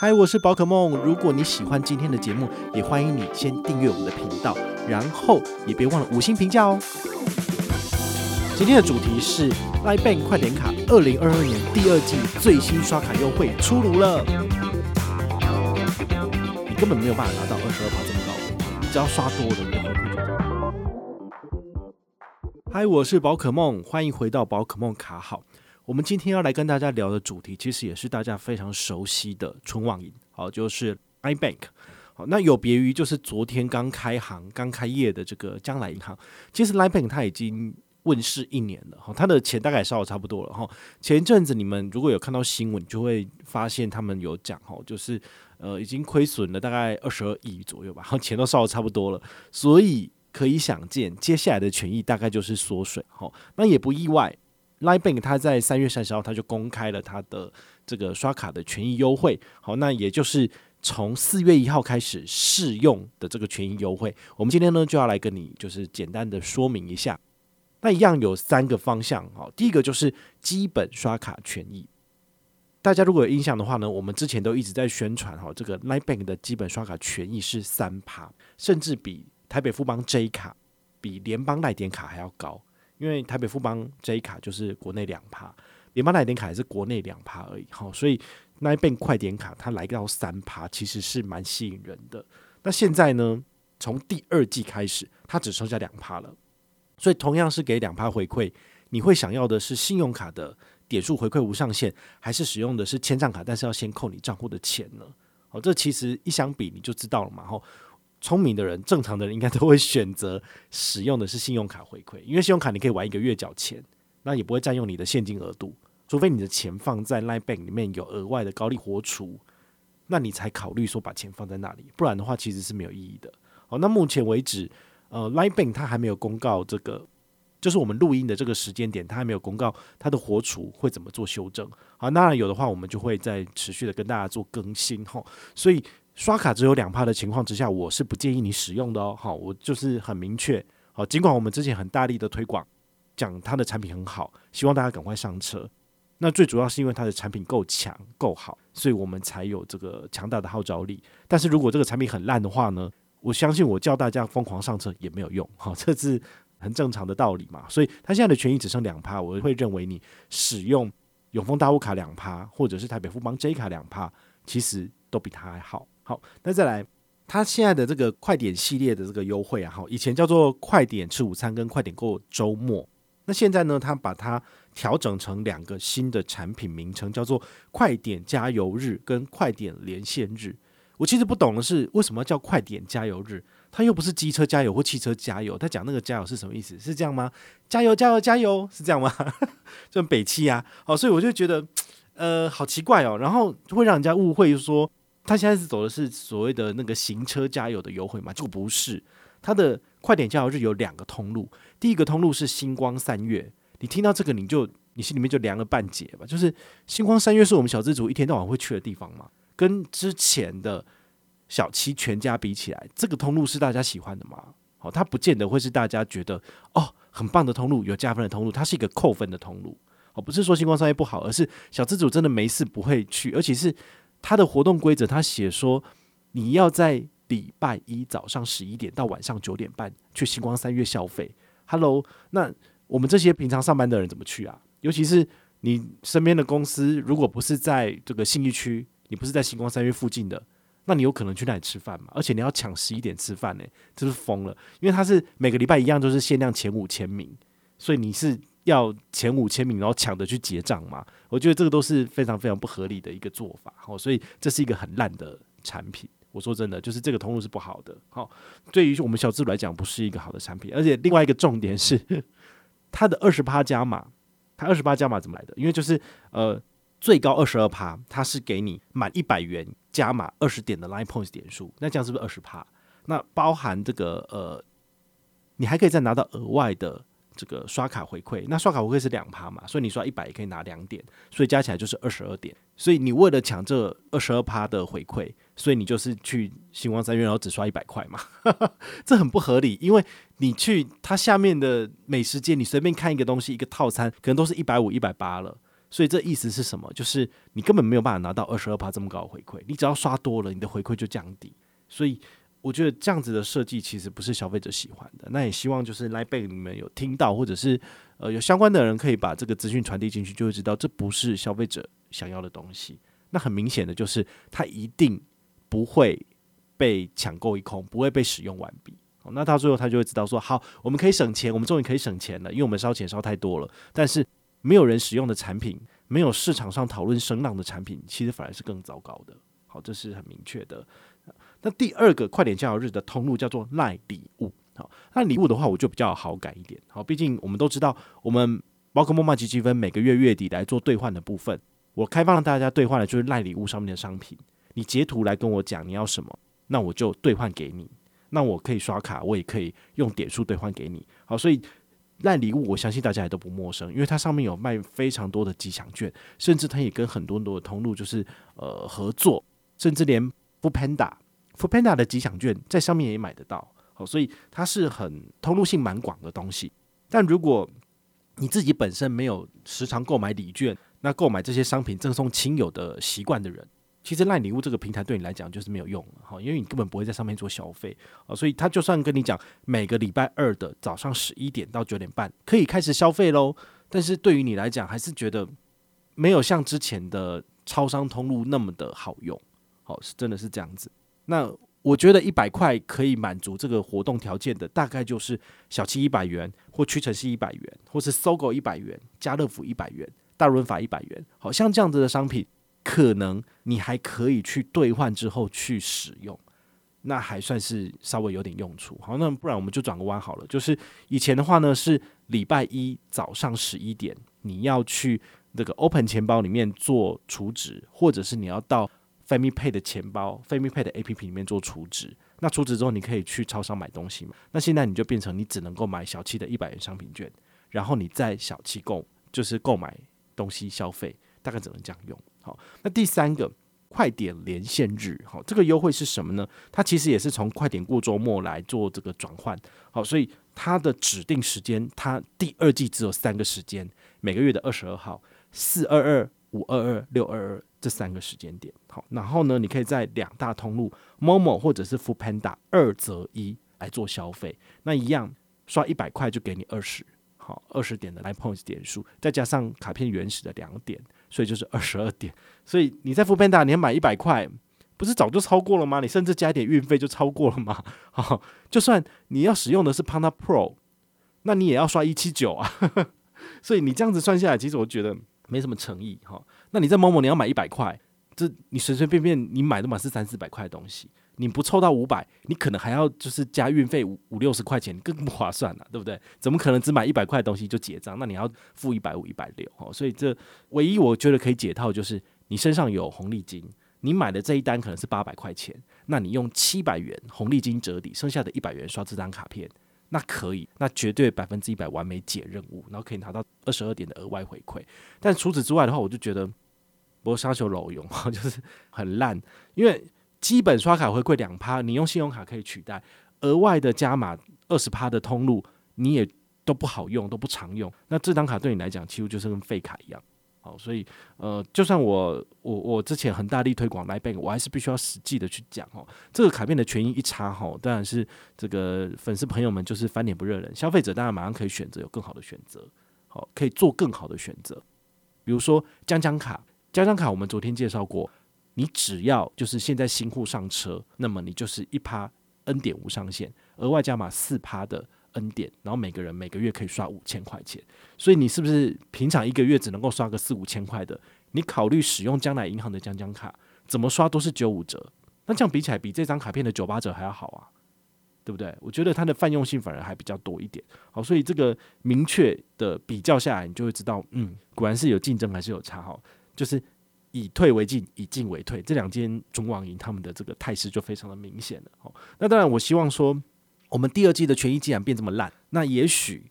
嗨，我是宝可梦。如果你喜欢今天的节目，也欢迎你先订阅我们的频道，然后也别忘了五星评价哦。今天的主题是 LINE Bank 快点卡二零二二年第二季最新刷卡优惠出炉了。你根本没有办法拿到二十二趴这么高，你只要刷多了，你的。嗨，我是宝可梦，欢迎回到宝可梦卡好。我们今天要来跟大家聊的主题，其实也是大家非常熟悉的纯网银，好，就是 LINE Bank。好，那有别于就是昨天刚开行、刚开业的这个将来银行，其实 LINE Bank 它已经问世一年了，哈，它的钱大概烧的差不多了，哈。前一阵子你们如果有看到新闻，就会发现他们有讲，哈，就是呃已经亏损了大概二十二亿左右吧，然后钱都烧的差不多了，所以可以想见接下来的权益大概就是缩水，哈，那也不意外。LINE Bank 它在三月三十号，它就公开了它的这个刷卡的权益优惠。好，那也就是从四月一号开始适用的这个权益优惠。我们今天呢就要来跟你就是简单的说明一下。那一样有三个方向。好，第一个就是基本刷卡权益。大家如果有印象的话呢，我们之前都一直在宣传哈，这个 LINE Bank 的基本刷卡权益是三趴，甚至比台北富邦 J 卡、比联邦赖点卡还要高。因为台北富邦 J 卡就是国内两趴，联邦来点卡也是国内两趴而已，好，所以那一边快点卡它来到三趴，其实是蛮吸引人的。那现在呢，从第二季开始，它只剩下两趴了，所以同样是给两趴回馈，你会想要的是信用卡的点数回馈无上限，还是使用的是签账卡，但是要先扣你账户的钱呢？好，这其实一相比你就知道了嘛，吼。聪明的人，正常的人应该都会选择使用的是信用卡回馈，因为信用卡你可以玩一个月缴钱，那也不会占用你的现金额度，除非你的钱放在 LINE Bank 里面有额外的高利活储，那你才考虑说把钱放在那里，不然的话其实是没有意义的。好，那目前为止，呃，LINE Bank 它还没有公告这个，就是我们录音的这个时间点，它还没有公告它的活储会怎么做修正。好，那有的话，我们就会再持续的跟大家做更新哈，所以。刷卡只有两趴的情况之下，我是不建议你使用的哦。好，我就是很明确。好，尽管我们之前很大力的推广，讲它的产品很好，希望大家赶快上车。那最主要是因为它的产品够强够好，所以我们才有这个强大的号召力。但是如果这个产品很烂的话呢，我相信我叫大家疯狂上车也没有用。好，这是很正常的道理嘛。所以它现在的权益只剩两趴，我会认为你使用永丰大户卡两趴，或者是台北富邦 J 卡两趴，其实都比它还好。好，那再来，它现在的这个快点系列的这个优惠啊，哈，以前叫做快点吃午餐跟快点过周末，那现在呢，它把它调整成两个新的产品名称，叫做快点加油日跟快点连线日。我其实不懂的是，为什么叫快点加油日？它又不是机车加油或汽车加油，它讲那个加油是什么意思？是这样吗？加油加油加油是这样吗？这种北汽啊，好，所以我就觉得，呃，好奇怪哦，然后会让人家误会说。他现在是走的是所谓的那个行车加油的优惠嘛？就不是，他的快点加油日有两个通路，第一个通路是星光三月，你听到这个你就你心里面就凉了半截吧。就是星光三月是我们小资族一天到晚会去的地方嘛，跟之前的小七全家比起来，这个通路是大家喜欢的吗？好，它不见得会是大家觉得哦很棒的通路，有加分的通路，它是一个扣分的通路。哦，不是说星光三月不好，而是小资主真的没事不会去，而且是。他的活动规则，他写说，你要在礼拜一早上十一点到晚上九点半去星光三月消费。Hello，那我们这些平常上班的人怎么去啊？尤其是你身边的公司，如果不是在这个信义区，你不是在星光三月附近的，那你有可能去那里吃饭吗？而且你要抢十一点吃饭呢，这是疯了。因为他是每个礼拜一样，都是限量前五千名，所以你是。要前五千名，然后抢着去结账嘛？我觉得这个都是非常非常不合理的一个做法。好，所以这是一个很烂的产品。我说真的，就是这个通路是不好的。好，对于我们小资来讲，不是一个好的产品。而且另外一个重点是，它的二十趴加码，它二十趴加码怎么来的？因为就是呃，最高二十二趴，它是给你满一百元加码二十点的 Line Points 点数。那这样是不是二十趴？那包含这个呃，你还可以再拿到额外的。这个刷卡回馈，那刷卡回馈是两趴嘛，所以你刷一百也可以拿两点，所以加起来就是二十二点。所以你为了抢这二十二趴的回馈，所以你就是去星光三越，然后只刷一百块嘛，这很不合理。因为你去它下面的美食街，你随便看一个东西，一个套餐可能都是一百五、一百八了，所以这意思是什么？就是你根本没有办法拿到二十二趴这么高的回馈，你只要刷多了，你的回馈就降低。所以我觉得这样子的设计其实不是消费者喜欢的。那也希望就是 LINE Bank 你们有听到，或者是呃有相关的人可以把这个资讯传递进去，就会知道这不是消费者想要的东西。那很明显的就是它一定不会被抢购一空，不会被使用完毕。那到最后他就会知道说，好，我们可以省钱，我们终于可以省钱了，因为我们烧钱烧太多了。但是没有人使用的产品，没有市场上讨论声浪的产品，其实反而是更糟糕的。好，这是很明确的。那第二个快点加油日的通路叫做赖礼物。好，那礼物的话，我就比较好改一点。好，毕竟我们都知道，我们宝可梦麻吉积分每个月月底来做兑换的部分，我开放了大家兑换的就是赖礼物上面的商品。你截图来跟我讲你要什么，那我就兑换给你。那我可以刷卡，我也可以用点数兑换给你。好，所以赖礼物，我相信大家也都不陌生，因为它上面有卖非常多的吉祥券，甚至它也跟很多很多的通路就是呃合作，甚至连 Foodpanda、f o o Panda 的吉祥券在上面也买得到。好，所以它是很通路性蛮广的东西。但如果你自己本身没有时常购买礼券，那购买这些商品赠送亲友的习惯的人。其实赖礼物这个平台对你来讲就是没有用哈，因为你根本不会在上面做消费啊，所以他就算跟你讲每个礼拜二的早上十一点到九点半可以开始消费喽，但是对于你来讲还是觉得没有像之前的超商通路那么的好用，好，是真的是这样子。那我觉得一百块可以满足这个活动条件的，大概就是小七一百元，或屈臣氏一百元，或是搜狗一百元，家乐福一百元，大润发一百元，好像这样子的商品。可能你还可以去兑换之后去使用，那还算是稍微有点用处。好，那不然我们就转个弯好了。就是以前的话呢，是礼拜一早上十一点，你要去那个 Open 钱包里面做储值，或者是你要到飞米配的钱包、飞米配的 APP 里面做储值。那储值之后，你可以去超商买东西嘛？那现在你就变成你只能够买小七的一百元商品券，然后你在小七购就是购买东西消费，大概只能这样用。好，那第三个快点连线日，好，这个优惠是什么呢？它其实也是从快点过周末来做这个转换，好，所以它的指定时间，它第二季只有三个时间，每个月的二十二号、四二二、五二二、六二二这三个时间点，好，然后呢，你可以在两大通路 Momo 或者是 f o o Panda 二择一来做消费，那一样刷一百块就给你二十，好，二十点的 LINE Points 点数，再加上卡片原始的两点。所以就是二十二点，所以你在 f o o Panda 你要买一百块，不是早就超过了吗？你甚至加一点运费就超过了吗？好，就算你要使用的是 Panda Pro，那你也要刷一七九啊。所以你这样子算下来，其实我觉得没什么诚意哈。那你在某某你要买一百块，这你随随便便你买的嘛是三四百块的东西。你不凑到五百，你可能还要就是加运费五五六十块钱，更不划算了，对不对？怎么可能只买一百块东西就结账？那你要付一百五、一百六，哦，所以这唯一我觉得可以解套就是你身上有红利金，你买的这一单可能是八百块钱，那你用七百元红利金折抵，剩下的一百元刷这张卡片，那可以，那绝对百分之一百完美解任务，然后可以拿到二十二点的额外回馈。但除此之外的话，我就觉得不杀球老用，就是很烂，因为。基本刷卡回馈两趴，你用信用卡可以取代额外的加码二十趴的通路，你也都不好用，都不常用。那这张卡对你来讲，几乎就是跟废卡一样。好，所以呃，就算我我我之前很大力推广 LINE Bank，我还是必须要实际的去讲哦。这个卡片的权益一插哈，当然是这个粉丝朋友们就是翻脸不认人，消费者当然马上可以选择有更好的选择，好，可以做更好的选择。比如说将将卡，将将卡我们昨天介绍过。你只要就是现在新户上车，那么你就是一趴 N 点无上限，额外加码四趴的 N 点，然后每个人每个月可以刷五千块钱。所以你是不是平常一个月只能够刷个四五千块的？你考虑使用将来银行的将将卡，怎么刷都是九五折。那这样比起来，比这张卡片的九八折还要好啊，对不对？我觉得它的泛用性反而还比较多一点。好，所以这个明确的比较下来，你就会知道，嗯，果然是有竞争还是有差哈，就是。以退为进，以进为退，这两间中网银他们的这个态势就非常的明显了。好，那当然，我希望说，我们第二季的权益既然变这么烂，那也许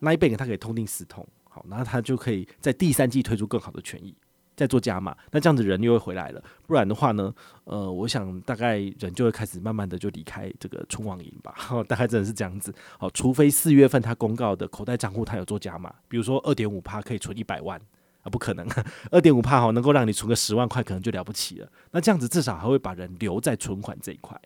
LINE Bank 它可以痛定思痛，好，那它就可以在第三季推出更好的权益，再做加码。那这样子人又会回来了，不然的话呢，呃，我想大概人就会开始慢慢的就离开这个冲网银吧。大概真的是这样子。好，除非四月份他公告的口袋账户他有做加码，比如说二点五趴可以存一百万。啊，不可能，二点五帕哈，能够让你存个十万块，可能就了不起了。那这样子至少还会把人留在存款这一块。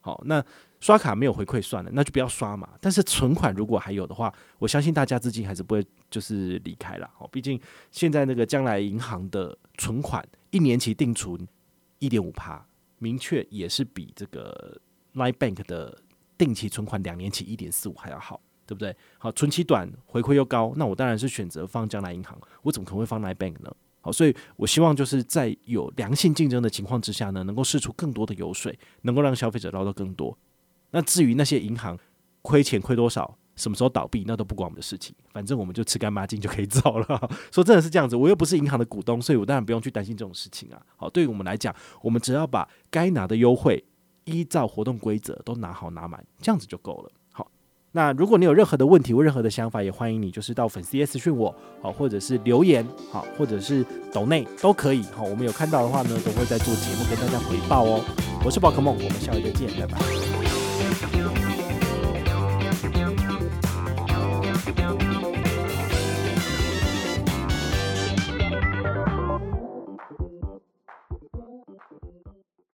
好，那刷卡没有回馈算了，那就不要刷嘛。但是存款如果还有的话，我相信大家资金还是不会就是离开了。哦，毕竟现在那个将来银行的存款一年期定存一点五趴，明确也是比这个 Line Bank 的定期存款两年期一点四五还要好，对不对？好，存期短，回馈又高，那我当然是选择放将来银行。我怎么可能会放 Line Bank 呢？好，所以我希望就是在有良性竞争的情况之下呢，能够试出更多的油水，能够让消费者捞到更多。那至于那些银行亏钱亏多少，什么时候倒闭，那都不关我们的事情，反正我们就吃干抹净就可以走了。说真的是这样子，我又不是银行的股东，所以我当然不用去担心这种事情啊。好，对于我们来讲，我们只要把该拿的优惠依照活动规则都拿好拿满，这样子就够了。好那如果你有任何的问题或任何的想法，也欢迎你就是到粉丝页私讯我，好，或者是留言，好，或者是抖内都可以，好，我们有看到的话呢，都会在做节目跟大家回报哦。我是宝可梦，我们下回再见，拜拜。